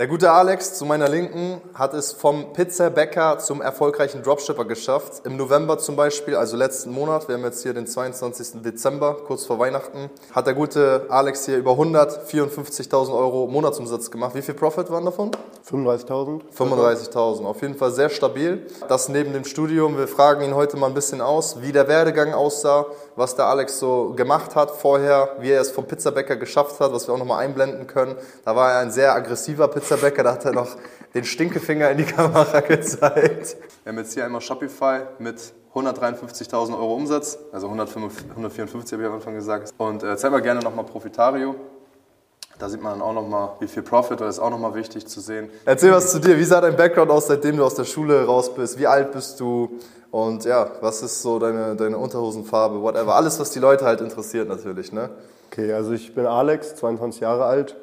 Der gute Alex zu meiner Linken hat es vom Pizzabäcker zum erfolgreichen Dropshipper geschafft. Im November zum Beispiel, also letzten Monat, wir haben jetzt hier den 22. Dezember, kurz vor Weihnachten, hat der gute Alex hier über 154.000 Euro Monatsumsatz gemacht. Wie viel Profit waren davon? 35.000. 35.000, auf jeden Fall sehr stabil. Das neben dem Studium. Wir fragen ihn heute mal ein bisschen aus, wie der Werdegang aussah, was der Alex so gemacht hat vorher, wie er es vom Pizzabäcker geschafft hat, was wir auch nochmal einblenden können. Da war er ein sehr aggressiver Pizzabäcker, da hat er noch den Stinkefinger in die Kamera gezeigt. Wir haben jetzt hier einmal Shopify mit 153.000 Euro Umsatz, also 154 habe ich am Anfang gesagt. Und äh, zeig mal gerne nochmal Profitario. Da sieht man dann auch nochmal, wie viel Profit, das ist auch nochmal wichtig zu sehen. Erzähl was zu dir, wie sah dein Background aus, seitdem du aus der Schule raus bist? Wie alt bist du? Und ja, was ist so deine, deine Unterhosenfarbe, whatever. Alles, was die Leute halt interessiert natürlich, ne? Okay, also ich bin Alex, 22 Jahre alt,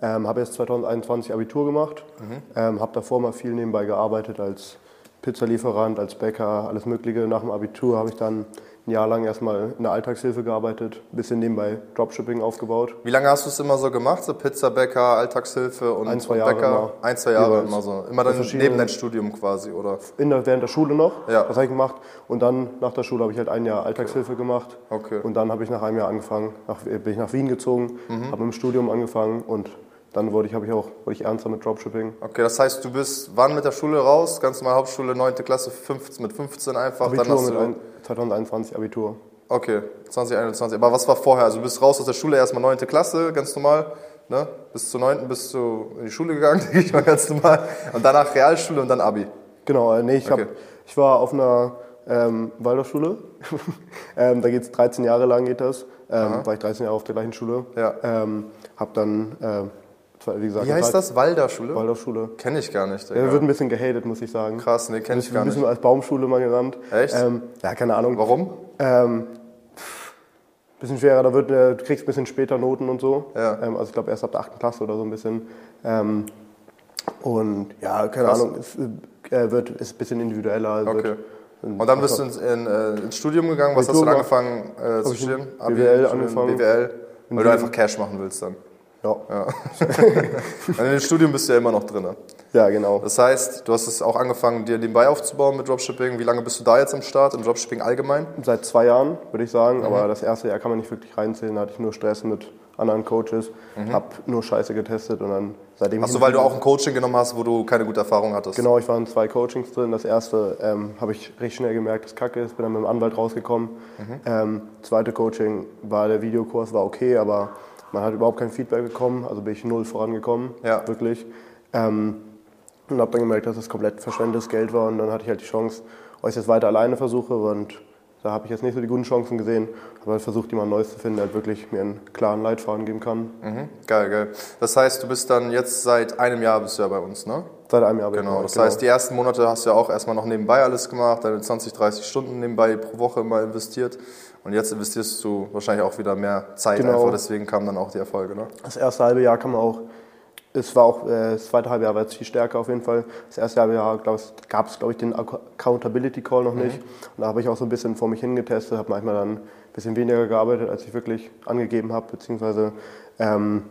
ähm, habe jetzt 2021 Abitur gemacht, mhm. ähm, habe davor mal viel nebenbei gearbeitet als Pizzalieferant, als Bäcker, alles Mögliche. Nach dem Abitur habe ich dann ein Jahr lang erstmal in der Alltagshilfe gearbeitet, ein bisschen nebenbei Dropshipping aufgebaut. Wie lange hast du es immer so gemacht? So Pizzabäcker, Alltagshilfe und, ein, zwei und Jahre Bäcker? Immer. Ein, zwei Jahre immer so. Immer dann neben dein Studium quasi, oder? In der, während der Schule noch. Ja. Das habe ich gemacht. Und dann nach der Schule habe ich halt ein Jahr Alltagshilfe okay. gemacht. Okay. Und dann habe ich nach einem Jahr angefangen, nach, bin ich nach Wien gezogen, mhm. habe im Studium angefangen und dann wurde ich, habe ich auch, wurde ich ernster mit Dropshipping. Okay, das heißt, du bist wann mit der Schule raus? Ganz normal Hauptschule, 9. Klasse, 15, mit 15 einfach? Abitur dann hast mit ein, 2021 Abitur. Okay, 2021. Aber was war vorher? Also du bist raus aus der Schule, erstmal 9. Klasse, ganz normal. Ne? Bis zur 9. bist du in die Schule gegangen, denke ich mal ganz normal. Und danach Realschule und dann Abi. Genau, äh, nee, ich, okay. hab, ich war auf einer ähm, Waldorfschule. ähm, da geht es 13 Jahre lang, geht das. Ähm, war ich 13 Jahre auf der gleichen Schule. Ja. Ähm, hab dann äh, wie, gesagt, wie heißt das? Waldorfschule? Waldorfschule. Kenne ich gar nicht. Ja, wird ein bisschen gehatet, muss ich sagen. Krass, nee, kenne ich gar nicht. Ein bisschen als Baumschule mal genannt. Echt? Ähm, ja, keine Ahnung. Warum? Ähm, bisschen schwerer, da wird, äh, du kriegst ein bisschen später Noten und so. Ja. Ähm, also ich glaube erst ab der 8. Klasse oder so ein bisschen. Ähm, und ja, keine Krass. Ahnung, es äh, wird, ist ein bisschen individueller. Okay. Wird, und dann bist du ins, in, äh, ins Studium gegangen. Was hast du dann angefangen äh, zu studieren? BWL angefangen. BWL, weil du einfach Cash machen willst dann. Ja. ja. in dem Studium bist du ja immer noch drin. Ja, genau. Das heißt, du hast es auch angefangen, dir nebenbei aufzubauen mit Dropshipping. Wie lange bist du da jetzt am Start, im Dropshipping allgemein? Seit zwei Jahren, würde ich sagen. Mhm. Aber das erste Jahr kann man nicht wirklich reinzählen. Da hatte ich nur Stress mit anderen Coaches, mhm. habe nur Scheiße getestet und dann seitdem. Achso, weil du auch ein Coaching genommen hast, wo du keine gute Erfahrung hattest? Genau, ich war in zwei Coachings drin. Das erste ähm, habe ich recht schnell gemerkt, dass Kacke ist, bin dann mit dem Anwalt rausgekommen. Mhm. Ähm, zweite Coaching war der Videokurs, war okay, aber man hat überhaupt kein Feedback bekommen, also bin ich null vorangekommen, ja. wirklich. Ähm, und habe dann gemerkt, dass es komplett verschwendetes Geld war und dann hatte ich halt die Chance, ob ich es jetzt weiter alleine versuche und da habe ich jetzt nicht so die guten Chancen gesehen, aber halt versucht, jemand Neues zu finden, der halt wirklich mir einen klaren Leitfaden geben kann. Mhm. Geil, geil. Das heißt, du bist dann jetzt seit einem Jahr bist du ja bei uns, ne? Seit einem Jahr. Genau, das genau. heißt, die ersten Monate hast du ja auch erstmal noch nebenbei alles gemacht, deine 20, 30 Stunden nebenbei pro Woche immer investiert. Und jetzt investierst du wahrscheinlich auch wieder mehr Zeit genau. einfach, deswegen kamen dann auch die Erfolge. Ne? Das erste halbe Jahr kann man auch, es war auch, äh, das zweite halbe Jahr war jetzt viel stärker auf jeden Fall. Das erste halbe Jahr gab es, glaube ich, den Accountability Call noch nicht. Mhm. Und da habe ich auch so ein bisschen vor mich hingetestet, habe manchmal dann ein bisschen weniger gearbeitet, als ich wirklich angegeben habe, beziehungsweise ähm,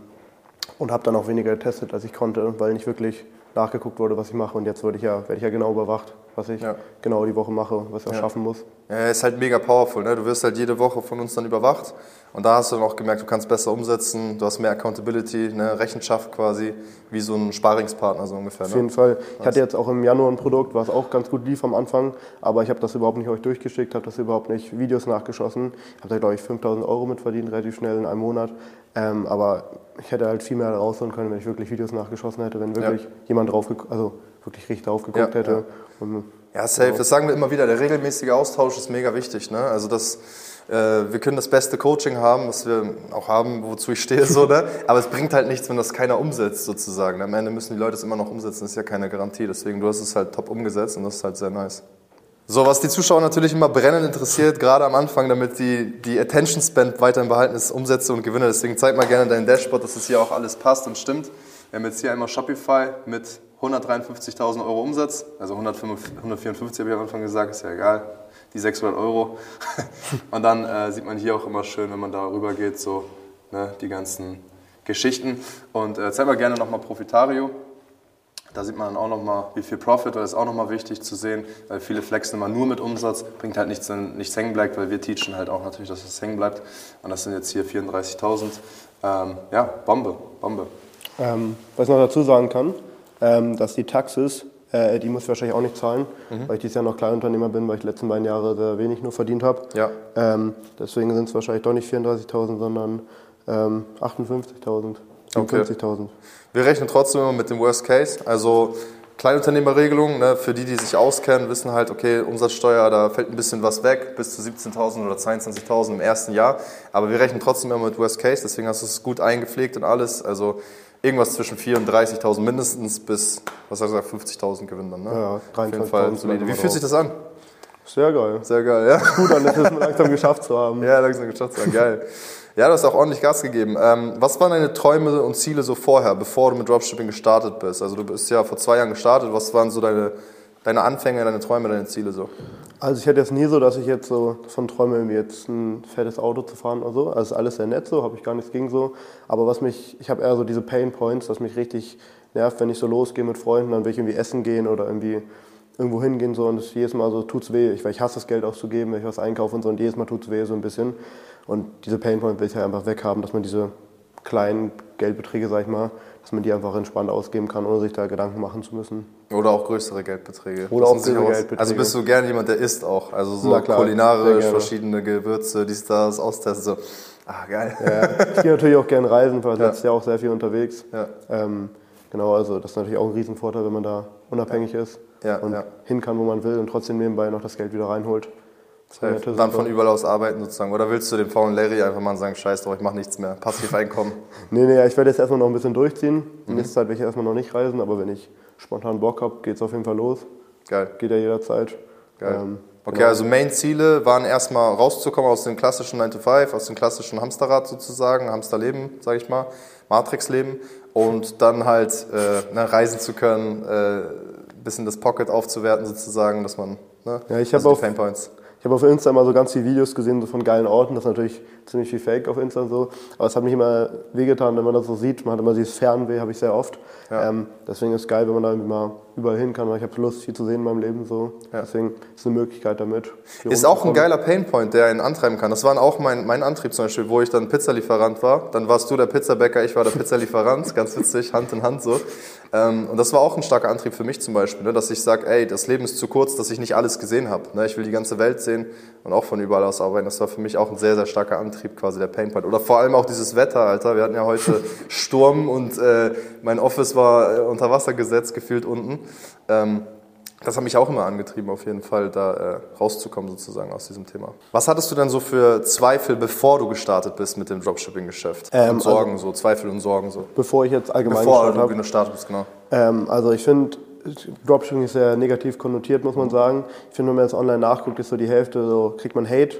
und habe dann auch weniger getestet, als ich konnte, weil nicht wirklich nachgeguckt wurde, was ich mache. Und jetzt werde ich ja, werde ich ja genau überwacht, was ich ja. genau die Woche mache, was ich ja. schaffen muss. Ja, ist halt mega powerful. Ne? Du wirst halt jede Woche von uns dann überwacht. Und da hast du dann auch gemerkt, du kannst besser umsetzen, du hast mehr Accountability, ne? Rechenschaft quasi, wie so ein Sparingspartner so ungefähr. Ne? Auf jeden Fall. Ich hatte jetzt auch im Januar ein Produkt, was auch ganz gut lief am Anfang, aber ich habe das überhaupt nicht euch durchgeschickt, habe das überhaupt nicht Videos nachgeschossen. Ich habe da, glaube ich, 5000 Euro mit verdient, relativ schnell in einem Monat. Ähm, aber ich hätte halt viel mehr rausholen können, wenn ich wirklich Videos nachgeschossen hätte, wenn wirklich ja. jemand drauf, also wirklich richtig drauf geguckt ja, hätte. Ja. Ja, safe. Das sagen wir immer wieder. Der regelmäßige Austausch ist mega wichtig. Ne? Also das, äh, wir können das beste Coaching haben, was wir auch haben, wozu ich stehe, so, ne? aber es bringt halt nichts, wenn das keiner umsetzt sozusagen. Am Ende müssen die Leute es immer noch umsetzen. Das ist ja keine Garantie. Deswegen du hast es halt top umgesetzt und das ist halt sehr nice. So, was die Zuschauer natürlich immer brennend interessiert, gerade am Anfang, damit die, die Attention Spend weiterhin behalten ist, Umsätze und Gewinne. Deswegen zeig mal gerne dein Dashboard, dass es hier auch alles passt und stimmt. Wir haben jetzt hier einmal Shopify mit 153.000 Euro Umsatz, also 154 habe ich am Anfang gesagt, ist ja egal, die 600 Euro. Und dann äh, sieht man hier auch immer schön, wenn man da rüber geht, so ne, die ganzen Geschichten. Und äh, zeig gerne nochmal Profitario. Da sieht man dann auch nochmal, wie viel Profit, das ist auch nochmal wichtig zu sehen, weil viele flexen immer nur mit Umsatz, bringt halt nichts, wenn nichts hängen bleibt, weil wir teachen halt auch natürlich, dass es hängen bleibt. Und das sind jetzt hier 34.000. Ähm, ja, Bombe, Bombe. Ähm, was ich noch dazu sagen kann, ähm, dass die Taxis, äh, die muss ich wahrscheinlich auch nicht zahlen, mhm. weil ich dieses Jahr noch Kleinunternehmer bin, weil ich die letzten beiden Jahre sehr wenig nur verdient habe. Ja. Ähm, deswegen sind es wahrscheinlich doch nicht 34.000, sondern 58.000. Okay. 50.000. Wir rechnen trotzdem immer mit dem Worst Case. Also Kleinunternehmerregelung, ne, für die, die sich auskennen, wissen halt, okay, Umsatzsteuer, da fällt ein bisschen was weg, bis zu 17.000 oder 22.000 im ersten Jahr. Aber wir rechnen trotzdem immer mit Worst Case, deswegen hast du es gut eingepflegt und alles. Also irgendwas zwischen 4.000 und 30.000 mindestens bis, was hast du gesagt, 50.000 gewinnen dann. Ne? Ja, 23.000. Wie fühlt sich das an? Sehr geil. Sehr geil, ja. Gut an, das ist langsam geschafft zu haben. Ja, langsam geschafft zu haben, geil. Ja, du hast auch ordentlich Gas gegeben. Ähm, was waren deine Träume und Ziele so vorher, bevor du mit Dropshipping gestartet bist? Also du bist ja vor zwei Jahren gestartet. Was waren so deine, deine Anfänge, deine Träume, deine Ziele so? Also ich hätte jetzt nie so, dass ich jetzt so von träume, irgendwie jetzt ein fettes Auto zu fahren oder so. Also ist alles sehr nett so, habe ich gar nichts gegen so. Aber was mich, ich habe eher so diese Pain Points, was mich richtig nervt, wenn ich so losgehe mit Freunden, dann will ich irgendwie essen gehen oder irgendwie irgendwo hingehen so und es jedes Mal so tut's weh. Ich, weil ich hasse das Geld auszugeben, wenn ich was einkaufe und so und jedes Mal tut's weh so ein bisschen. Und diese Painpoint will ich ja einfach weghaben, dass man diese kleinen Geldbeträge, sag ich mal, dass man die einfach entspannt ausgeben kann, ohne sich da Gedanken machen zu müssen. Oder auch größere Geldbeträge. Oder auch größere Geldbeträge. Also bist du gerne jemand, der isst auch? Also so klar, kulinarisch, verschiedene Gewürze, dies, das, austesten, so. Ah, geil. Ja, ich gehe natürlich auch gerne reisen, weil ja. letztes Jahr auch sehr viel unterwegs. Ja. Ähm, genau, also das ist natürlich auch ein Riesenvorteil, wenn man da unabhängig ist ja, und ja. hin kann, wo man will und trotzdem nebenbei noch das Geld wieder reinholt. Safe. Dann von überall aus arbeiten sozusagen. Oder willst du dem faulen Larry einfach mal sagen, scheiß drauf, ich mache nichts mehr, passiv Einkommen? nee, nee, ich werde jetzt erstmal noch ein bisschen durchziehen. Mhm. Nächste Zeit werde ich erstmal noch nicht reisen, aber wenn ich spontan Bock habe, geht es auf jeden Fall los. Geil. Geht ja jederzeit. Geil. Ähm, okay, genau. also Main-Ziele waren erstmal rauszukommen aus dem klassischen 9 to 5, aus dem klassischen Hamsterrad sozusagen, Hamsterleben, sage ich mal, Matrix-Leben und dann halt äh, ne, reisen zu können, äh, bisschen das Pocket aufzuwerten sozusagen, dass man, ne, ja, ich habe also Points. Ich habe auf Insta immer so ganz viele Videos gesehen so von geilen Orten. Das ist natürlich ziemlich viel Fake auf Insta und so. Aber es hat mich immer wehgetan, wenn man das so sieht. Man hat immer dieses Fernweh, habe ich sehr oft. Ja. Ähm, deswegen ist es geil, wenn man da mal überall hin kann. Ich habe Lust, viel zu sehen in meinem Leben. So. Ja. Deswegen ist es eine Möglichkeit damit. Ist auch ein geiler Painpoint, der einen antreiben kann. Das war auch mein, mein Antrieb zum Beispiel, wo ich dann Pizzalieferant war. Dann warst du der Pizzabäcker, ich war der Pizzalieferant. ganz witzig, Hand in Hand so. Ähm, und das war auch ein starker Antrieb für mich zum Beispiel, ne, dass ich sage, ey, das Leben ist zu kurz, dass ich nicht alles gesehen habe. Ne? Ich will die ganze Welt sehen und auch von überall aus arbeiten. Das war für mich auch ein sehr, sehr starker Antrieb, quasi der Painpoint. Oder vor allem auch dieses Wetter, Alter. Wir hatten ja heute Sturm und äh, mein Office war äh, unter Wasser gesetzt, gefühlt unten. Ähm, das hat mich auch immer angetrieben, auf jeden Fall da äh, rauszukommen sozusagen aus diesem Thema. Was hattest du denn so für Zweifel, bevor du gestartet bist mit dem Dropshipping-Geschäft? Ähm, und Sorgen also, so, Zweifel und Sorgen so. Bevor ich jetzt allgemein bevor gestartet du gestartet bist, genau. Ähm, also ich finde, Dropshipping ist sehr negativ konnotiert, muss man sagen. Ich finde, wenn man jetzt online nachguckt, ist so die Hälfte, so kriegt man Hate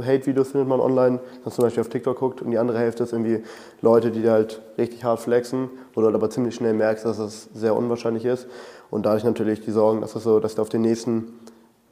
Hate-Videos findet man online, wenn man zum Beispiel auf TikTok guckt und die andere Hälfte ist irgendwie Leute, die halt richtig hart flexen, wo du halt aber ziemlich schnell merkst, dass das sehr unwahrscheinlich ist. Und dadurch natürlich die Sorgen, dass, das so, dass ich auf den nächsten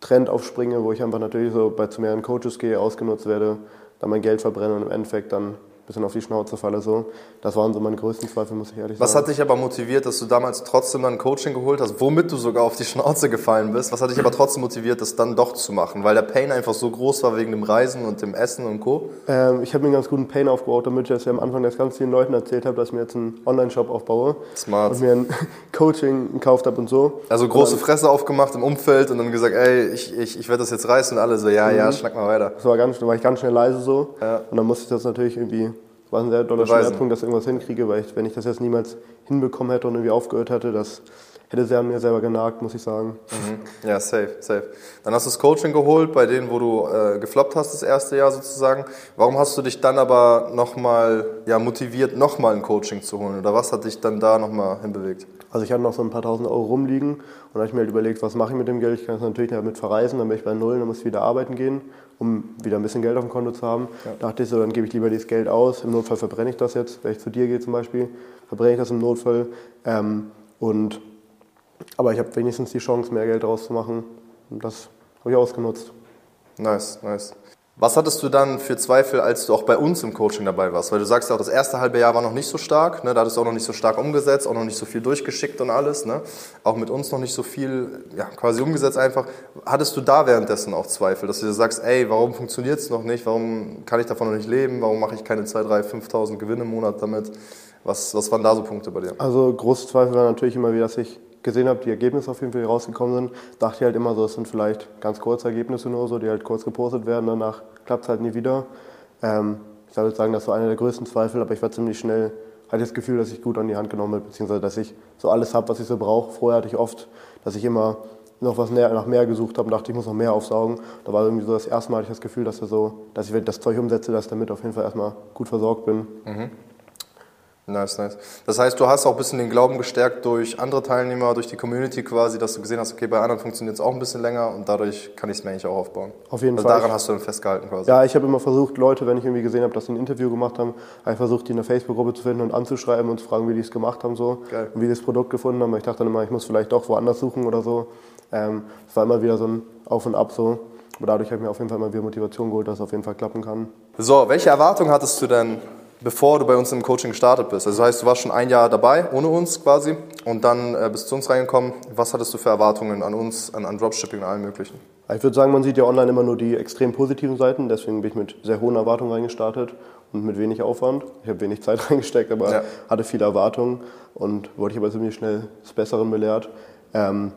Trend aufspringe, wo ich einfach natürlich so bei zu mehreren Coaches gehe, ausgenutzt werde, dann mein Geld verbrenne und im Endeffekt dann bisschen auf die Schnauze falle. So. Das waren so meine größten Zweifel, muss ich ehrlich sagen. Was hat dich aber motiviert, dass du damals trotzdem dann Coaching geholt hast, womit du sogar auf die Schnauze gefallen bist? Was hat dich aber trotzdem motiviert, das dann doch zu machen? Weil der Pain einfach so groß war wegen dem Reisen und dem Essen und Co.? Ähm, ich habe mir einen ganz guten Pain aufgebaut, damit ich das ja am Anfang das ganz vielen Leuten erzählt habe, dass ich mir jetzt einen Online-Shop aufbaue. Smart. Und mir ein Coaching gekauft habe und so. Also große dann, Fresse aufgemacht im Umfeld und dann gesagt, ey, ich, ich, ich werde das jetzt reißen und alle so, ja, mhm. ja, schnack mal weiter. Das war ganz, da war ich ganz schnell leise so. Ja. Und dann musste ich das natürlich irgendwie war ein sehr doller Schwerpunkt, dass ich irgendwas hinkriege, weil ich, wenn ich das jetzt niemals hinbekommen hätte und irgendwie aufgehört hätte, das hätte sehr an mir selber genagt, muss ich sagen. Mhm. Ja, safe, safe. Dann hast du das Coaching geholt, bei denen, wo du äh, gefloppt hast, das erste Jahr sozusagen. Warum hast du dich dann aber nochmal ja, motiviert, nochmal ein Coaching zu holen? Oder was hat dich dann da nochmal hinbewegt? Also ich hatte noch so ein paar tausend Euro rumliegen und da habe ich mir halt überlegt, was mache ich mit dem Geld? Ich kann es natürlich damit verreisen, dann bin ich bei Null, dann muss ich wieder arbeiten gehen, um wieder ein bisschen Geld auf dem Konto zu haben. Ja. Da dachte ich so, dann gebe ich lieber dieses Geld aus. Im Notfall verbrenne ich das jetzt, wenn ich zu dir gehe zum Beispiel, verbrenne ich das im Notfall. Ähm, und aber ich habe wenigstens die Chance, mehr Geld daraus zu machen. Und das habe ich ausgenutzt. Nice, nice. Was hattest du dann für Zweifel, als du auch bei uns im Coaching dabei warst? Weil du sagst ja auch, das erste halbe Jahr war noch nicht so stark, ne? da hattest du auch noch nicht so stark umgesetzt, auch noch nicht so viel durchgeschickt und alles. Ne? Auch mit uns noch nicht so viel ja, quasi umgesetzt einfach. Hattest du da währenddessen auch Zweifel, dass du dir sagst, ey, warum funktioniert es noch nicht? Warum kann ich davon noch nicht leben? Warum mache ich keine 2, 3, 5.000 Gewinne im Monat damit? Was, was waren da so Punkte bei dir? Also große Zweifel waren natürlich immer wieder, dass ich gesehen habe, die Ergebnisse auf jeden Fall die rausgekommen sind, dachte ich halt immer so, es sind vielleicht ganz kurze Ergebnisse nur so, die halt kurz gepostet werden, danach klappt es halt nie wieder. Ähm, ich würde sagen, das war einer der größten Zweifel, aber ich war ziemlich schnell, hatte das Gefühl, dass ich gut an die Hand genommen habe, beziehungsweise dass ich so alles habe, was ich so brauche. Vorher hatte ich oft, dass ich immer noch was näher, nach mehr gesucht habe und dachte, ich muss noch mehr aufsaugen. Da war irgendwie so das erste Mal hatte ich das Gefühl, dass, so, dass ich, wenn ich das Zeug umsetze, dass ich damit auf jeden Fall erstmal gut versorgt bin. Mhm. Nice, nice. Das heißt, du hast auch ein bisschen den Glauben gestärkt durch andere Teilnehmer, durch die Community quasi, dass du gesehen hast, okay, bei anderen funktioniert es auch ein bisschen länger und dadurch kann ich es mir eigentlich auch aufbauen. Auf jeden also Fall. Daran hast du dann festgehalten quasi. Ja, ich habe immer versucht, Leute, wenn ich irgendwie gesehen habe, dass sie ein Interview gemacht haben, habe ich versucht, die in der Facebook-Gruppe zu finden und anzuschreiben und zu fragen, wie die es gemacht haben so Geil. und wie die das Produkt gefunden haben. Ich dachte dann immer, ich muss vielleicht doch woanders suchen oder so. Ähm, es war immer wieder so ein Auf und Ab so. Aber dadurch habe ich mir auf jeden Fall immer wieder Motivation geholt, dass es auf jeden Fall klappen kann. So, welche Erwartungen hattest du denn bevor du bei uns im Coaching gestartet bist. Also das heißt, du warst schon ein Jahr dabei, ohne uns quasi, und dann äh, bist du zu uns reingekommen. Was hattest du für Erwartungen an uns, an, an Dropshipping und allem Möglichen? Ich würde sagen, man sieht ja online immer nur die extrem positiven Seiten, deswegen bin ich mit sehr hohen Erwartungen reingestartet und mit wenig Aufwand. Ich habe wenig Zeit reingesteckt, aber ja. hatte viele Erwartungen und wurde ich aber ziemlich schnell des Besseren belehrt. Ähm,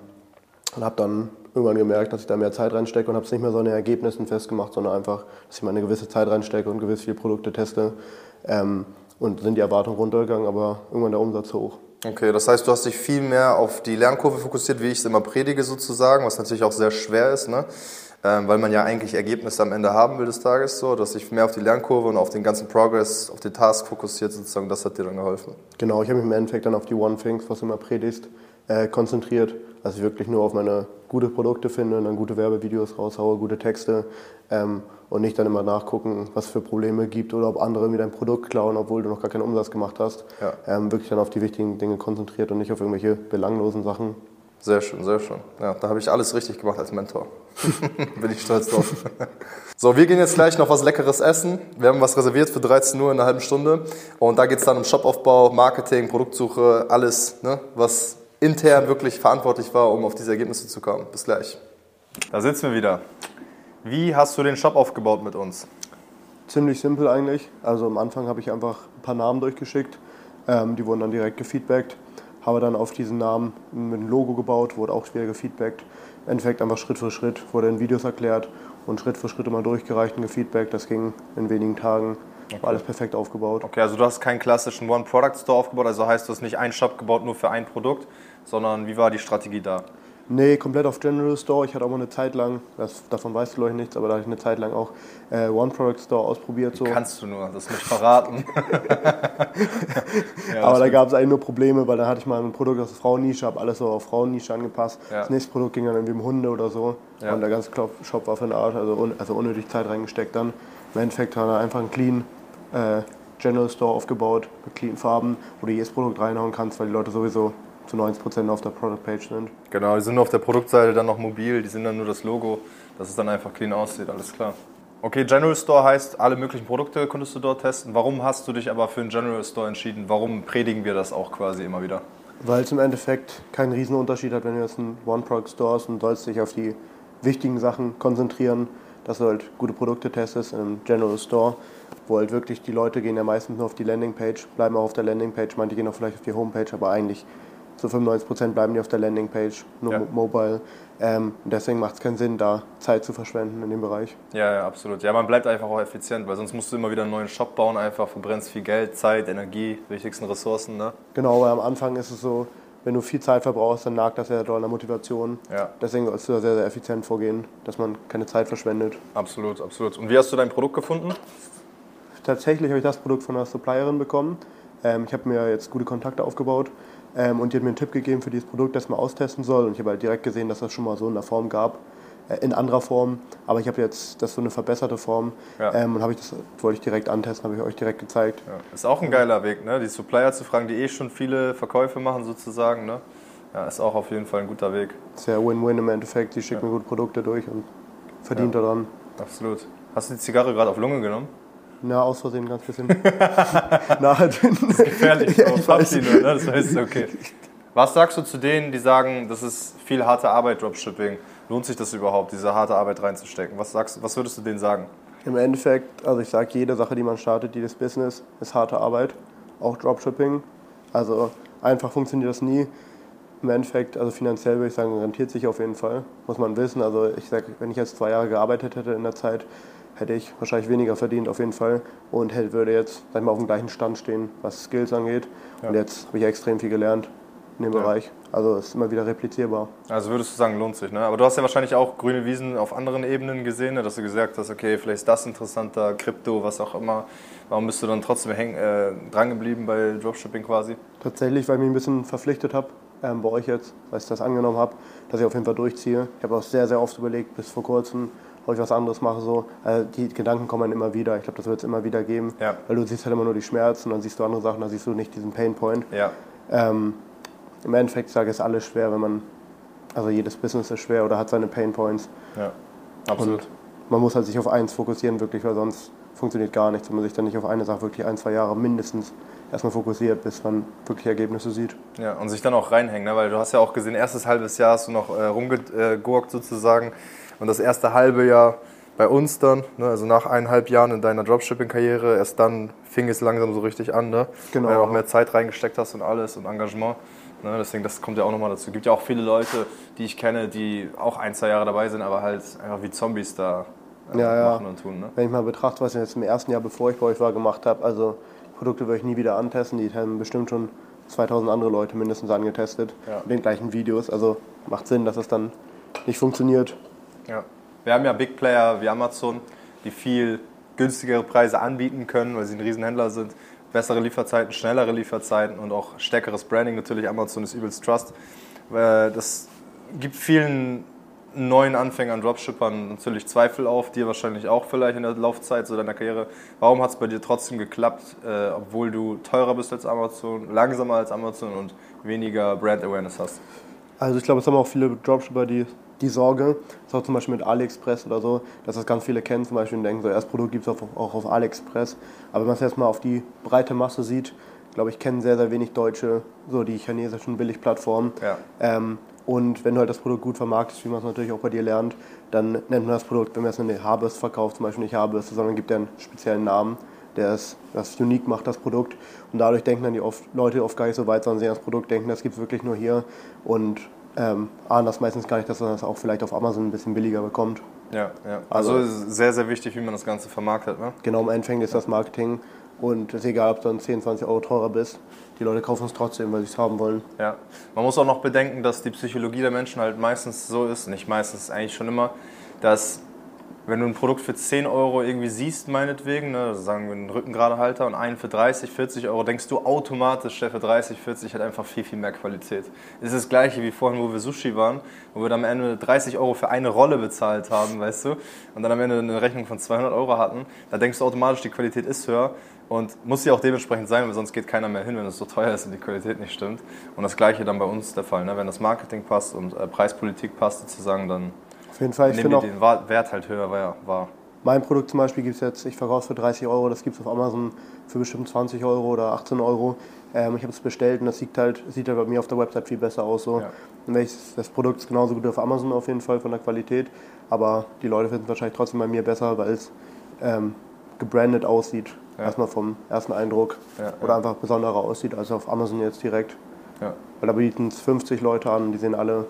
und habe dann irgendwann gemerkt, dass ich da mehr Zeit reinstecke und habe es nicht mehr so an den Ergebnissen festgemacht, sondern einfach, dass ich mal eine gewisse Zeit reinstecke und gewiss viele Produkte teste. Ähm, und sind die Erwartungen runtergegangen, aber irgendwann der Umsatz hoch. Okay, das heißt, du hast dich viel mehr auf die Lernkurve fokussiert, wie ich es immer predige sozusagen, was natürlich auch sehr schwer ist, ne? Ähm, weil man ja eigentlich Ergebnisse am Ende haben will des Tages, so, dass sich mehr auf die Lernkurve und auf den ganzen Progress, auf den Task fokussiert sozusagen, das hat dir dann geholfen. Genau, ich habe mich im Endeffekt dann auf die One Things, was du immer predigst, äh, konzentriert, dass ich wirklich nur auf meine gute Produkte finde, dann gute Werbevideos raushaue, gute Texte ähm, und nicht dann immer nachgucken, was für Probleme gibt oder ob andere mir dein Produkt klauen, obwohl du noch gar keinen Umsatz gemacht hast. Ja. Ähm, wirklich dann auf die wichtigen Dinge konzentriert und nicht auf irgendwelche belanglosen Sachen. Sehr schön, sehr schön. Ja, da habe ich alles richtig gemacht als Mentor. Bin ich stolz drauf. so, wir gehen jetzt gleich noch was Leckeres essen. Wir haben was reserviert für 13 Uhr in einer halben Stunde. Und da geht es dann um Shopaufbau, Marketing, Produktsuche, alles, ne, was intern wirklich verantwortlich war, um auf diese Ergebnisse zu kommen. Bis gleich. Da sitzen wir wieder. Wie hast du den Shop aufgebaut mit uns? Ziemlich simpel eigentlich. Also am Anfang habe ich einfach ein paar Namen durchgeschickt. Ähm, die wurden dann direkt gefeedbackt. Habe dann auf diesen Namen mit ein Logo gebaut, wurde auch schwer gefeedbackt. Im Endeffekt einfach Schritt für Schritt wurde in Videos erklärt und Schritt für Schritt immer durchgereicht und gefeedbackt. Das ging in wenigen Tagen. Okay. War alles perfekt aufgebaut. Okay, also du hast keinen klassischen One-Product-Store aufgebaut, also heißt du hast nicht einen Shop gebaut nur für ein Produkt, sondern wie war die Strategie da? Nee, komplett auf General Store. Ich hatte auch mal eine Zeit lang, das, davon weißt du glaube ich nichts, aber da habe ich eine Zeit lang auch äh, One Product Store ausprobiert. So. Kannst du nur, das nicht verraten. ja, aber da gab es eigentlich nur Probleme, weil dann hatte ich mal ein Produkt aus der Frauennische, habe alles so auf Frauennische angepasst. Ja. Das nächste Produkt ging dann irgendwie um Hunde oder so. Ja. Und der ganze Shop war für den Arsch, also, un, also unnötig Zeit reingesteckt dann. Im Endeffekt hat er einfach einen clean äh, General Store aufgebaut mit clean Farben, wo du jedes Produkt reinhauen kannst, weil die Leute sowieso zu 90% auf der Product Page sind. Genau, die sind nur auf der Produktseite dann noch mobil, die sind dann nur das Logo, dass es dann einfach clean aussieht, alles klar. Okay, General Store heißt, alle möglichen Produkte konntest du dort testen. Warum hast du dich aber für einen General Store entschieden? Warum predigen wir das auch quasi immer wieder? Weil es im Endeffekt keinen Riesenunterschied hat, wenn du jetzt einen One-Product-Store hast und sollst dich auf die wichtigen Sachen konzentrieren, dass du halt gute Produkte testest in einem General Store, wo halt wirklich die Leute gehen ja meistens nur auf die Landingpage, bleiben auch auf der Landingpage, manche gehen auch vielleicht auf die Homepage, aber eigentlich zu 95% bleiben die auf der Landingpage, nur ja. mobile. Ähm, deswegen macht es keinen Sinn, da Zeit zu verschwenden in dem Bereich. Ja, ja, absolut. Ja, man bleibt einfach auch effizient, weil sonst musst du immer wieder einen neuen Shop bauen, einfach verbrennst viel Geld, Zeit, Energie, wichtigsten Ressourcen. Ne? Genau, weil am Anfang ist es so, wenn du viel Zeit verbrauchst, dann nagt das ja doll an der Motivation. Ja. Deswegen sollst du da sehr, sehr effizient vorgehen, dass man keine Zeit verschwendet. Absolut, absolut. Und wie hast du dein Produkt gefunden? Tatsächlich habe ich das Produkt von einer Supplierin bekommen. Ähm, ich habe mir jetzt gute Kontakte aufgebaut ähm, und die hat mir einen Tipp gegeben für dieses Produkt, das man austesten soll. Und ich habe halt direkt gesehen, dass das schon mal so in der Form gab, äh, in anderer Form. Aber ich habe jetzt das so eine verbesserte Form. Ja. Ähm, und habe ich das wollte ich direkt antesten, habe ich euch direkt gezeigt. Ja. Ist auch ein geiler Weg, ne? Die Supplier zu fragen, die eh schon viele Verkäufe machen sozusagen. Ne? Ja, ist auch auf jeden Fall ein guter Weg. Sehr Win-Win im Endeffekt. Die schicken ja. mir gute Produkte durch und verdient ja. daran. Absolut. Hast du die Zigarre gerade auf Lunge genommen? Na, aus Versehen ganz bisschen. Nahe drin. Das ist gefährlich, ja, ich weiß. Nur, ne? das heißt, okay. Was sagst du zu denen, die sagen, das ist viel harte Arbeit, Dropshipping? Lohnt sich das überhaupt, diese harte Arbeit reinzustecken? Was, sagst, was würdest du denen sagen? Im Endeffekt, also ich sage, jede Sache, die man startet, jedes Business, ist harte Arbeit. Auch Dropshipping. Also einfach funktioniert das nie. Im Endeffekt, also finanziell würde ich sagen, rentiert sich auf jeden Fall. Muss man wissen. Also ich sage, wenn ich jetzt zwei Jahre gearbeitet hätte in der Zeit, hätte ich wahrscheinlich weniger verdient auf jeden Fall und hätte, würde jetzt sag mal, auf dem gleichen Stand stehen, was Skills angeht. Ja. Und jetzt habe ich extrem viel gelernt in dem ja. Bereich. Also es ist immer wieder replizierbar. Also würdest du sagen, lohnt sich, ne? Aber du hast ja wahrscheinlich auch grüne Wiesen auf anderen Ebenen gesehen, ne? dass du gesagt hast, okay, vielleicht ist das interessanter, Krypto, was auch immer. Warum bist du dann trotzdem häng, äh, dran geblieben bei Dropshipping quasi? Tatsächlich, weil ich mich ein bisschen verpflichtet habe ähm, bei euch jetzt, weil ich das angenommen habe, dass ich auf jeden Fall durchziehe. Ich habe auch sehr, sehr oft überlegt, bis vor kurzem, ob ich was anderes mache. So. Also die Gedanken kommen immer wieder. Ich glaube, das wird es immer wieder geben. Ja. Weil du siehst halt immer nur die Schmerzen, dann siehst du andere Sachen, dann siehst du nicht diesen Painpoint. Ja. Ähm, Im Endeffekt sage ich, ist alles schwer, wenn man, also jedes Business ist schwer oder hat seine Painpoints. Ja, absolut. Und man muss halt sich auf eins fokussieren, wirklich, weil sonst funktioniert gar nichts, wenn man sich dann nicht auf eine Sache wirklich ein, zwei Jahre mindestens erstmal fokussiert, bis man wirklich Ergebnisse sieht. Ja, und sich dann auch reinhängen, ne? weil du hast ja auch gesehen, erstes halbes Jahr hast du noch äh, rumgegurkt sozusagen und das erste halbe Jahr bei uns dann, ne, also nach eineinhalb Jahren in deiner Dropshipping-Karriere, erst dann fing es langsam so richtig an, ne? Genau. weil du auch mehr Zeit reingesteckt hast und alles und Engagement. Ne? Deswegen, das kommt ja auch nochmal dazu. Es gibt ja auch viele Leute, die ich kenne, die auch ein, zwei Jahre dabei sind, aber halt einfach wie Zombies da äh, ja, machen ja. und tun. Ne? Wenn ich mal betrachte, was ich jetzt im ersten Jahr, bevor ich bei euch war, gemacht habe, also Produkte würde ich nie wieder antesten, die haben bestimmt schon 2000 andere Leute mindestens angetestet ja. mit den gleichen Videos. Also macht Sinn, dass es dann nicht funktioniert. Ja. Wir haben ja Big Player wie Amazon, die viel günstigere Preise anbieten können, weil sie ein Riesenhändler sind. Bessere Lieferzeiten, schnellere Lieferzeiten und auch stärkeres Branding. Natürlich, Amazon ist übelst Trust. Äh, das gibt vielen neuen Anfängern, Dropshippern natürlich Zweifel auf, dir wahrscheinlich auch vielleicht in der Laufzeit so deiner Karriere. Warum hat es bei dir trotzdem geklappt, äh, obwohl du teurer bist als Amazon, langsamer als Amazon und weniger Brand Awareness hast? Also ich glaube, es haben auch viele Dropshipper die, die Sorge, das auch zum Beispiel mit AliExpress oder so, dass das ganz viele kennen zum Beispiel und denken, so erst Produkt gibt es auch auf AliExpress. Aber wenn man es jetzt mal auf die breite Masse sieht, glaube ich, kennen sehr, sehr wenig Deutsche so die chinesischen Billigplattformen. Ja. Ähm, und wenn du halt das Produkt gut vermarktest, wie man es natürlich auch bei dir lernt, dann nennt man das Produkt, wenn man es eine Haarbürste verkauft, zum Beispiel nicht Haarbürste, sondern gibt einen speziellen Namen, der es das unique macht, das Produkt. Und dadurch denken dann die oft, Leute oft gar nicht so weit, sondern sehen das Produkt, denken, das gibt es wirklich nur hier und ähm, ahnen das meistens gar nicht, dass man das auch vielleicht auf Amazon ein bisschen billiger bekommt. Ja, ja. Also, also ist sehr, sehr wichtig, wie man das Ganze vermarktet. Ne? Genau, im Endeffekt ist das Marketing und es ist egal, ob du dann 10, 20 Euro teurer bist. Die Leute kaufen es trotzdem, weil sie es haben wollen. Ja. Man muss auch noch bedenken, dass die Psychologie der Menschen halt meistens so ist, nicht meistens, eigentlich schon immer, dass wenn du ein Produkt für 10 Euro irgendwie siehst, meinetwegen, ne, also sagen wir einen Rückengeradehalter und einen für 30, 40 Euro, denkst du automatisch, der für 30, 40 hat einfach viel, viel mehr Qualität. Es ist das gleiche wie vorhin, wo wir Sushi waren, wo wir dann am Ende 30 Euro für eine Rolle bezahlt haben, weißt du, und dann am Ende eine Rechnung von 200 Euro hatten. Da denkst du automatisch, die Qualität ist höher und muss ja auch dementsprechend sein, weil sonst geht keiner mehr hin, wenn es so teuer ist und die Qualität nicht stimmt. Und das gleiche dann bei uns der Fall, ne? wenn das Marketing passt und äh, Preispolitik passt sozusagen, dann auf jeden Fall. Ich Nehmen die den Wert halt höher war, war. Mein Produkt zum Beispiel gibt es jetzt, ich verkaufe es für 30 Euro, das gibt es auf Amazon für bestimmt 20 Euro oder 18 Euro. Ähm, ich habe es bestellt und das sieht halt, sieht halt bei mir auf der Website viel besser aus. So. Ja. Und das Produkt ist genauso gut auf Amazon auf jeden Fall von der Qualität, aber die Leute finden es wahrscheinlich trotzdem bei mir besser, weil es ähm, gebrandet aussieht. Ja. Erstmal vom ersten Eindruck. Ja, oder einfach besonderer aussieht als auf Amazon jetzt direkt. Weil da bieten es 50 Leute an, die sehen alle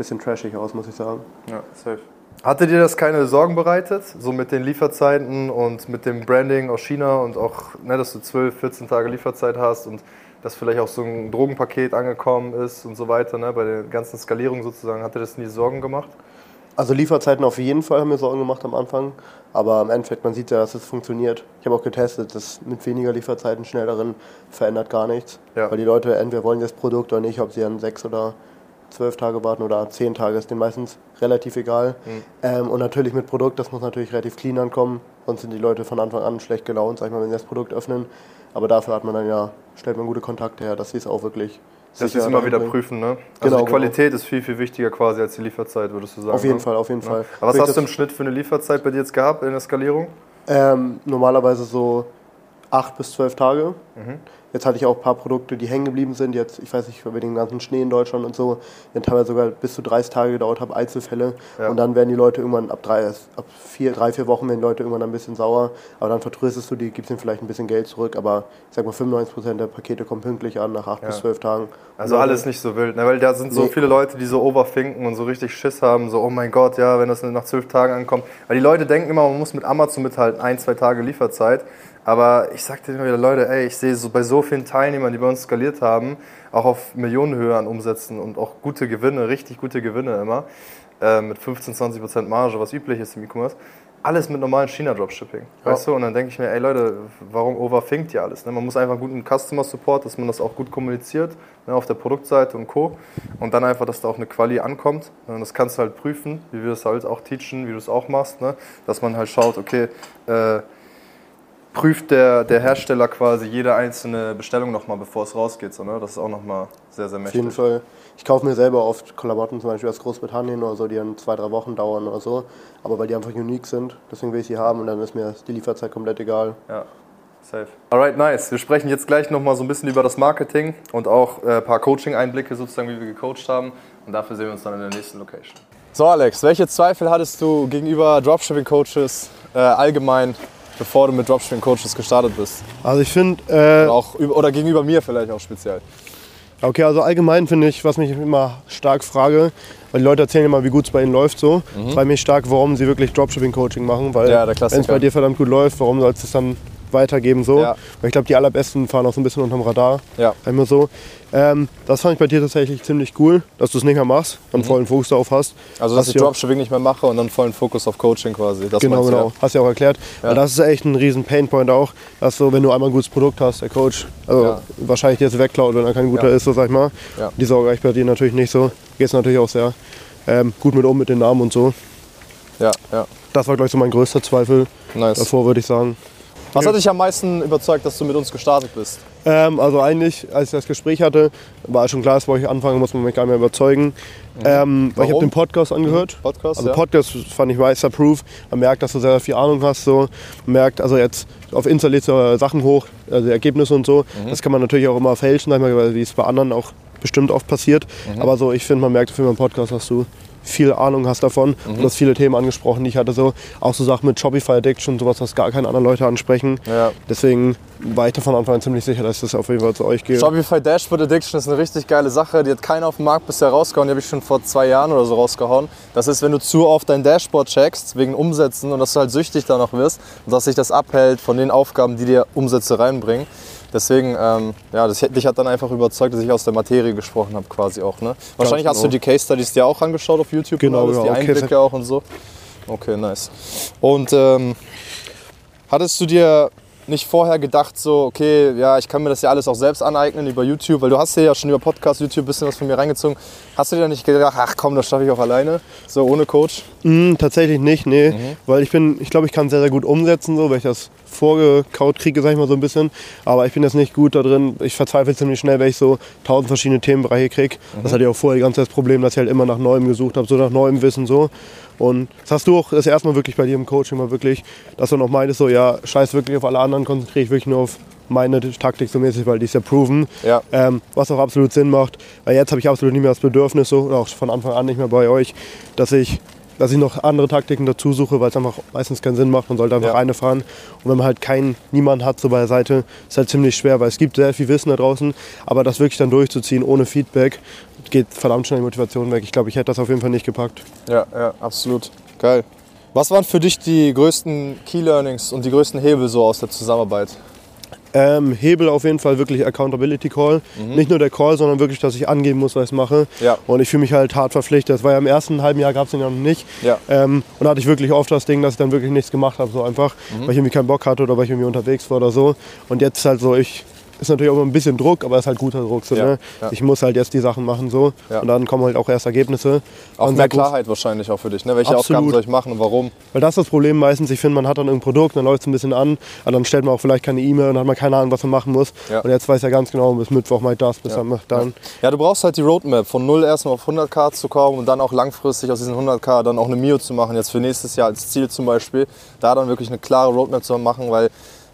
bisschen trashig aus, muss ich sagen. Ja, safe. Hatte dir das keine Sorgen bereitet, so mit den Lieferzeiten und mit dem Branding aus China und auch, ne, dass du 12, 14 Tage Lieferzeit hast und dass vielleicht auch so ein Drogenpaket angekommen ist und so weiter, ne, bei der ganzen Skalierung sozusagen, hat dir das nie Sorgen gemacht? Also Lieferzeiten auf jeden Fall haben mir Sorgen gemacht am Anfang, aber im Endeffekt, man sieht ja, dass es funktioniert. Ich habe auch getestet, dass mit weniger Lieferzeiten schnelleren verändert gar nichts, ja. weil die Leute entweder wollen das Produkt oder nicht, ob sie an sechs oder zwölf Tage warten oder zehn Tage, ist denen meistens relativ egal. Mhm. Ähm, und natürlich mit Produkt, das muss natürlich relativ clean ankommen, sonst sind die Leute von Anfang an schlecht gelaunt, sag ich mal, wenn sie das Produkt öffnen. Aber dafür hat man dann ja, stellt man gute Kontakte her, dass sie es auch wirklich Das sicher ist immer wieder prüfen, ne? Also Genau, die genau. Qualität ist viel, viel wichtiger quasi als die Lieferzeit, würdest du sagen. Auf jeden ne? Fall, auf jeden Fall. Aber was Wirklich hast du im Schnitt für eine Lieferzeit bei dir jetzt gehabt in der Skalierung? Ähm, normalerweise so acht bis zwölf Tage. Mhm. Jetzt hatte ich auch ein paar Produkte, die hängen geblieben sind. Jetzt, ich weiß nicht, über den ganzen Schnee in Deutschland und so, haben teilweise sogar bis zu 30 Tage gedauert haben, Einzelfälle. Ja. Und dann werden die Leute irgendwann ab drei, ab vier, drei, vier Wochen werden die Leute irgendwann ein bisschen sauer. Aber dann vertröstest du die, gibst ihnen vielleicht ein bisschen Geld zurück. Aber ich sag mal, 95% der Pakete kommen pünktlich an nach acht bis zwölf Tagen. Also Und alles nicht so wild, ne? weil da sind so Nee. viele Leute, die so overfinken und so richtig Schiss haben, so oh mein Gott, ja, wenn das nach zwölf Tagen ankommt. Weil die Leute denken immer, man muss mit Amazon mithalten, ein, zwei Tage Lieferzeit. Aber ich sag dir immer wieder, Leute, ey, ich sehe so bei so vielen Teilnehmern, die bei uns skaliert haben, auch auf Millionenhöhe an Umsätzen und auch gute Gewinne, richtig gute Gewinne immer, äh, mit 15, 20 Prozent Marge, was üblich ist im E-Commerce. Alles mit normalen China-Dropshipping. Weißt du? Und dann denke ich mir, ey Leute, warum overthinkt ihr alles? Ne? Man muss einfach guten Customer Support, dass man das auch gut kommuniziert ne, auf der Produktseite und Co. Und dann einfach, dass da auch eine Quali ankommt. Und das kannst du halt prüfen, wie wir das halt auch teachen, wie du es auch machst. Ne? Dass man halt schaut, okay, äh, prüft der, der Hersteller quasi jede einzelne Bestellung nochmal, bevor es rausgeht. So, ne? Das ist auch nochmal sehr, sehr Auf mächtig. jeden Fall. Ich kaufe mir selber oft Klamotten, zum Beispiel aus Großbritannien oder so, die dann zwei, drei Wochen dauern oder so. Aber weil die einfach unique sind, deswegen will ich sie haben und dann ist mir die Lieferzeit komplett egal. Ja, safe. Alright, nice. Wir sprechen jetzt gleich nochmal so ein bisschen über das Marketing und auch äh, ein paar Coaching-Einblicke sozusagen, wie wir gecoacht haben. Und dafür sehen wir uns dann in der nächsten Location. So Alex, welche Zweifel hattest du gegenüber Dropshipping-Coaches äh, allgemein, bevor du mit Dropshipping-Coaches gestartet bist? Also ich finde, äh, Oder, auch, oder gegenüber mir vielleicht auch speziell. okay, also allgemein finde ich, was mich immer stark frage, weil die Leute erzählen immer, wie gut es bei ihnen läuft so, frage mich stark, warum sie wirklich Dropshipping-Coaching machen, weil Mhm. Ja, wenn es bei dir verdammt gut läuft, warum sollst du es dann weitergeben so? Ja. Weil ich glaube, die allerbesten fahren auch so ein bisschen unterm Radar. Ja. Einmal so. Ähm, das fand ich bei dir tatsächlich ziemlich cool, dass du es nicht mehr machst und vollen Fokus darauf hast. Mhm. Also, Hast dass ich du auch- Dropshipping nicht mehr mache und dann vollen Fokus auf Coaching quasi. Das Genau, genau. Hast du ja auch erklärt. Weil das ist echt ein riesen Painpoint auch, dass so, wenn du einmal ein gutes Produkt hast, der Coach, also Ja. wahrscheinlich dir jetzt wegklaut, wenn er kein guter Ja. ist, so sag ich mal. Ja. Die Sorge ich bei dir natürlich nicht so. Gehst natürlich auch sehr ähm, gut mit um mit den Namen und so. Ja, ja. Das war, glaube ich, so mein größter Zweifel Nice. davor, würde ich sagen. Was hat dich am meisten überzeugt, dass du mit uns gestartet bist? Ähm, also eigentlich, als ich das Gespräch hatte, war schon klar, dass wo ich anfange, muss man mich gar nicht mehr überzeugen. Ähm, weil ich Mhm. Habe den Podcast angehört. Podcast, Also ja. Podcast fand ich Meisterproof. Man merkt, dass du sehr viel Ahnung hast. So. Man merkt, also jetzt auf Insta lädst du Sachen hoch, also Ergebnisse und so. Mhm. Das kann man natürlich auch immer fälschen, weil wie es bei anderen auch bestimmt oft passiert. Mhm. Aber so, ich finde, man merkt auf jeden Fall im Podcast, dass du viel Ahnung hast davon. Mhm. Du hast viele Themen angesprochen, die ich hatte. So. Auch so Sachen mit Shopify Addiction, sowas, was gar keine anderen Leute ansprechen. Ja. Deswegen war ich da von Anfang an ziemlich sicher, dass ich das auf jeden Fall zu euch gehe. Shopify Dashboard Addiction ist eine richtig geile Sache. Die hat keiner auf dem Markt bisher rausgehauen. Die habe ich schon vor zwei Jahren oder so rausgehauen. Das ist, wenn du zu oft dein Dashboard checkst, wegen Umsätzen und dass du halt süchtig danach wirst und dass sich das abhält von den Aufgaben, die dir Umsätze reinbringen. Deswegen, ähm, ja, das, dich hat dann einfach überzeugt, dass ich aus der Materie gesprochen habe, quasi auch. Ne? Wahrscheinlich hast du genau. die Case Studies dir auch angeschaut auf YouTube Genau, und alles, ja, die okay, Einblicke sehr- auch und so. Okay, nice. Und ähm, Hattest du dir nicht vorher gedacht, so, okay, ja, ich kann mir das ja alles auch selbst aneignen über YouTube, weil du hast dir ja schon über Podcast, YouTube ein bisschen was von mir reingezogen. Hast du dir nicht gedacht, ach komm, das schaffe ich auch alleine, so ohne Coach? Mm, tatsächlich nicht, nee. Mhm. Weil ich bin, ich glaube, ich kann es sehr, sehr gut umsetzen, so, weil ich das vorgekaut kriege, sag ich mal so ein bisschen. Aber ich bin jetzt nicht gut da drin. Ich verzweifle ziemlich schnell, wenn ich so tausend verschiedene Themenbereiche kriege. Mhm. Das hatte ich auch vorher Zeit das Problem, dass ich halt immer nach Neuem gesucht habe, so nach neuem Wissen so. Und das hast du auch das erste Mal wirklich bei dir im Coaching mal wirklich, dass du noch meintest, so ja, scheiß wirklich auf alle anderen, konzentriere ich wirklich nur auf meine Taktik so mäßig, weil die ist ja proven. Ja. Ähm, was auch absolut Sinn macht. Weil jetzt habe ich absolut nicht mehr das Bedürfnis, so, auch von Anfang an nicht mehr bei euch, dass ich, dass ich noch andere Taktiken dazu suche, weil es einfach meistens keinen Sinn macht. Man sollte einfach Ja. eine fahren. Und wenn man halt keinen, niemanden hat so bei der Seite, ist halt ziemlich schwer, weil es gibt sehr viel Wissen da draußen. Aber das wirklich dann durchzuziehen ohne Feedback, geht verdammt schnell die Motivation weg. Ich glaube, ich hätte das auf jeden Fall nicht gepackt. Ja, ja, absolut. Geil. Was waren für dich die größten Key Learnings und die größten Hebel so aus der Zusammenarbeit? Ähm, Hebel auf jeden Fall wirklich Accountability Call. Nicht nur der Call, sondern wirklich, dass ich angeben muss, was ich mache. Mhm. Ja. Und ich fühle mich halt hart verpflichtet. Das war ja im ersten halben Jahr gab es den ja noch nicht. Ja. Ähm, und da hatte ich wirklich oft das Ding, dass ich dann wirklich nichts gemacht habe, so einfach, Mhm. weil ich irgendwie keinen Bock hatte oder weil ich irgendwie unterwegs war oder so. Und jetzt ist halt so, ich ist natürlich auch immer ein bisschen Druck, aber es ist halt guter Druck. So, Ja, ne? ja. Ich muss halt jetzt die Sachen machen so Ja. und dann kommen halt auch erst Ergebnisse. Auch Und mehr Klarheit wahrscheinlich auch für dich. Ne? Welche Absolut. Aufgaben soll ich machen und warum? Weil das ist das Problem meistens. Ich finde, man hat dann irgendein Produkt, dann läuft es ein bisschen an, aber dann stellt man auch vielleicht keine E-Mail und hat man keine Ahnung, was man machen muss. Und jetzt weiß er ganz genau, bis Mittwoch ich das, bis dann dann. Ja, du brauchst halt die Roadmap, von 0 erstmal auf 100k zu kommen und dann auch langfristig aus diesen 100k dann auch eine Mio zu machen, jetzt für nächstes Jahr als Ziel zum Beispiel, da dann wirklich eine klare Roadmap zu machen, weil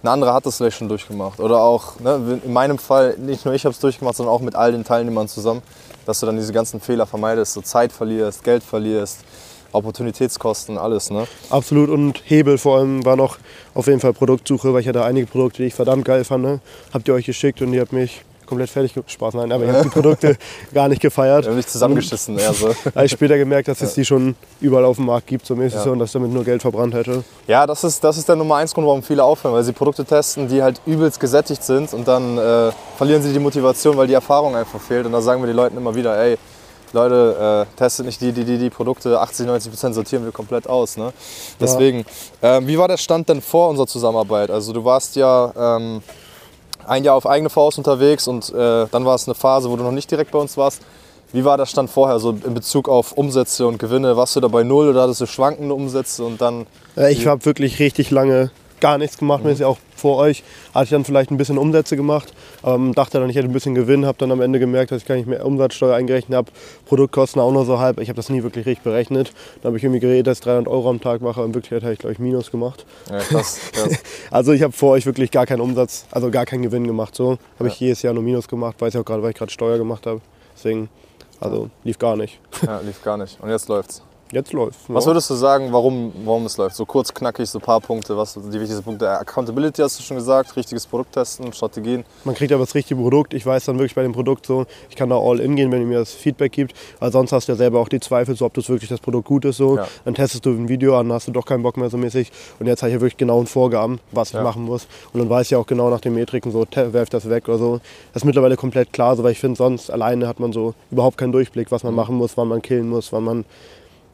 ein anderer hat das vielleicht schon durchgemacht. Oder auch, ne, in meinem Fall, nicht nur ich habe es durchgemacht, sondern auch mit all den Teilnehmern zusammen, dass du dann diese ganzen Fehler vermeidest, so Zeit verlierst, Geld verlierst, Opportunitätskosten, alles. Ne? Absolut. Und Hebel vor allem war noch auf jeden Fall Produktsuche, weil ich hatte einige Produkte, die ich verdammt geil fand. Ne? Habt ihr euch geschickt und ihr habt mich komplett fertig. Spaß, nein, aber ich habe die Produkte gar nicht gefeiert. Wir haben dich zusammengeschissen, eher so. Habe ich später gemerkt, dass es die schon überall auf dem Markt gibt, so mäßig Ja. so, und dass ich damit nur Geld verbrannt hätte. Ja, das ist, das ist der Nummer eins Grund, warum viele aufhören, weil sie Produkte testen, die halt übelst gesättigt sind und dann äh, verlieren sie die Motivation, weil die Erfahrung einfach fehlt. Und da sagen wir den Leuten immer wieder, ey, Leute, äh, testet nicht die, die, die, die Produkte, 80, 90 Prozent sortieren wir komplett aus. Ne? Deswegen, ähm, wie war der Stand denn vor unserer Zusammenarbeit? Also du warst ja ähm, ein Jahr auf eigene Faust unterwegs und äh, dann war es eine Phase, wo du noch nicht direkt bei uns warst. Wie war der Stand vorher, so in Bezug auf Umsätze und Gewinne? Warst du da bei null oder hattest du schwankende Umsätze und dann Äh, Ich habe wirklich richtig lange gar nichts gemacht, Mhm. mäßig auch vor euch. Hatte ich dann vielleicht ein bisschen Umsätze gemacht, ähm, dachte dann, ich hätte ein bisschen Gewinn, habe dann am Ende gemerkt, dass ich gar nicht mehr Umsatzsteuer eingerechnet habe, Produktkosten auch nur so halb. Ich habe das nie wirklich richtig berechnet. Dann habe ich irgendwie geredet, dass ich 300 Euro am Tag mache. In Wirklichkeit habe ich, glaube ich, Minus gemacht. Ja, krass. krass. Also ich habe vor euch wirklich gar keinen Umsatz, also gar keinen Gewinn gemacht. So habe ich jedes Jahr nur Minus gemacht, weiß ich auch gerade, weil ich gerade Steuer gemacht habe. Deswegen, also lief gar nicht. ja, lief gar nicht. Und jetzt läuft's. Jetzt läuft. Was würdest du sagen, warum, warum es läuft? So kurz, knackig, so ein paar Punkte. Was sind die wichtigsten Punkte? Accountability hast du schon gesagt, richtiges Produkt testen, Strategien. Man kriegt aber das richtige Produkt. Ich weiß dann wirklich bei dem Produkt so, ich kann da all in gehen, wenn ihr mir das Feedback gibt. Weil sonst hast du ja selber auch die Zweifel, so, ob das wirklich das Produkt gut ist. So. Ja. Dann testest du ein Video an, hast du doch keinen Bock mehr so mäßig. Und jetzt habe ich ja wirklich genauen Vorgaben, was Ja. ich machen muss. Und dann weiß ich auch genau nach den Metriken, so werf das weg oder so. Das ist mittlerweile komplett klar, so, weil ich finde, sonst alleine hat man so überhaupt keinen Durchblick, was man Mhm. machen muss, wann man killen muss, wann man.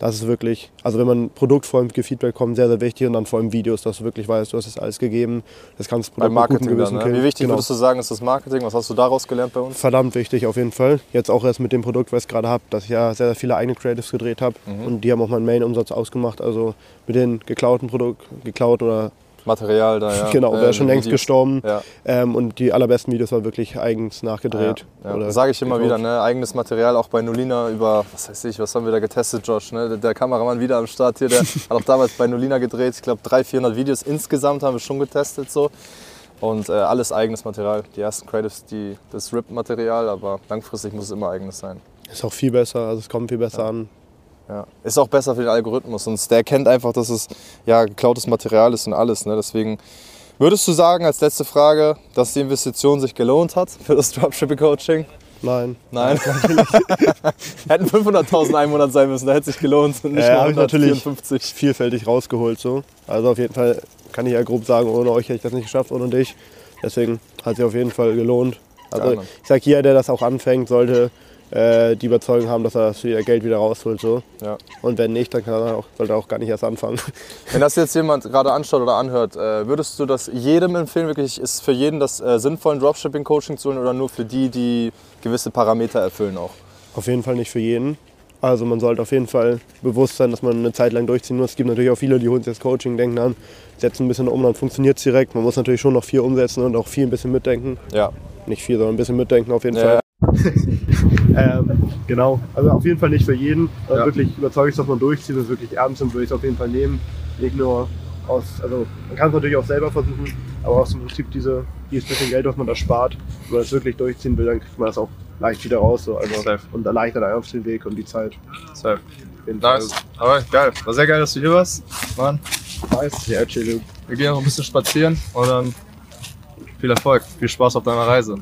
Das ist wirklich, also wenn man produktfreundliche Feedback kommt, sehr, sehr wichtig. Und dann vor allem Videos, dass du wirklich weißt, du hast das alles gegeben. Das kannst du gutem Marketing dann, Gewissen ne? killen. Wie wichtig Genau würdest du sagen, ist das Marketing? Was hast du daraus gelernt bei uns? verdammt wichtig auf jeden Fall. Jetzt auch erst mit dem Produkt, was ich gerade habe, dass ich ja sehr, sehr viele eigene Creatives gedreht habe. Mhm. Und die haben auch meinen Main-Umsatz ausgemacht. Also mit den geklauten Produkt, geklaut oder Material da, ja. genau, Äh, wäre schon längst Videos. gestorben. Ja. Ähm, und die allerbesten Videos waren wirklich eigens nachgedreht. Ja, oder Sage ich immer wieder, ne? eigenes Material auch bei Nolina über, was weiß ich, was haben wir da getestet, Josh? Ne? Der, Kameramann wieder am Start hier, der hat auch damals bei Nolina gedreht. Ich glaube, 300, 400 Videos insgesamt haben wir schon getestet. So. Und äh, alles eigenes Material. Die ersten Creatives, die, das RIP-Material, aber langfristig muss es immer eigenes sein. Ist auch viel besser, also es kommt viel besser an. Ja. Ist auch besser für den Algorithmus und der erkennt einfach, dass es ja, geklautes Material ist und alles. Ne? Deswegen würdest du sagen, als letzte Frage, dass die Investition sich gelohnt hat für das Dropshipping-Coaching? Nein. Nein. Hätten 500.000 Einwohner sein müssen, da hätte es sich gelohnt. Nicht Ja, nur hab ich natürlich 154. vielfältig rausgeholt so. Also auf jeden Fall kann ich ja grob sagen, ohne euch hätte ich das nicht geschafft, ohne dich. Deswegen hat sich auf jeden Fall gelohnt. Also ich sag, jeder, der das auch anfängt, sollte äh, die Überzeugung haben, dass er das Geld wieder rausholt. So. Ja. Und wenn nicht, dann kann er auch, sollte er auch gar nicht erst anfangen. Wenn das jetzt jemand gerade anschaut oder anhört, äh, würdest du das jedem empfehlen? Wirklich, ist für jeden das äh, sinnvoll, ein Dropshipping-Coaching zu holen oder nur für die, die gewisse Parameter erfüllen auch? Auf jeden Fall nicht für jeden. Also man sollte auf jeden Fall bewusst sein, dass man eine Zeit lang durchziehen muss. Es gibt natürlich auch viele, die holen sich das Coaching, denken dann, setzen ein bisschen um, dann funktioniert es direkt. Man muss natürlich schon noch viel umsetzen und auch viel ein bisschen mitdenken. Ja. Nicht viel, sondern ein bisschen mitdenken auf jeden Ja. Fall. ähm, genau, also auf jeden Fall nicht für jeden. Also Ja. Wirklich überzeugt, dass man durchzieht und wirklich ernst nimmt, würde ich es auf jeden Fall nehmen. Nicht nur aus, also man kann es natürlich auch selber versuchen, aber aus dem Prinzip diese, dieses bisschen Geld, was man da spart, wenn man es wirklich durchziehen will, dann kriegt man das auch leicht wieder raus. So, also, Safe. und erleichtert einfach den Weg und die Zeit. Safe. Jeden Fall. Nice. Aber geil. War sehr geil, dass du hier warst. Mann. Nice. Sehr chillig. Wir gehen noch ein bisschen spazieren und dann viel Erfolg. Viel Spaß auf deiner Reise.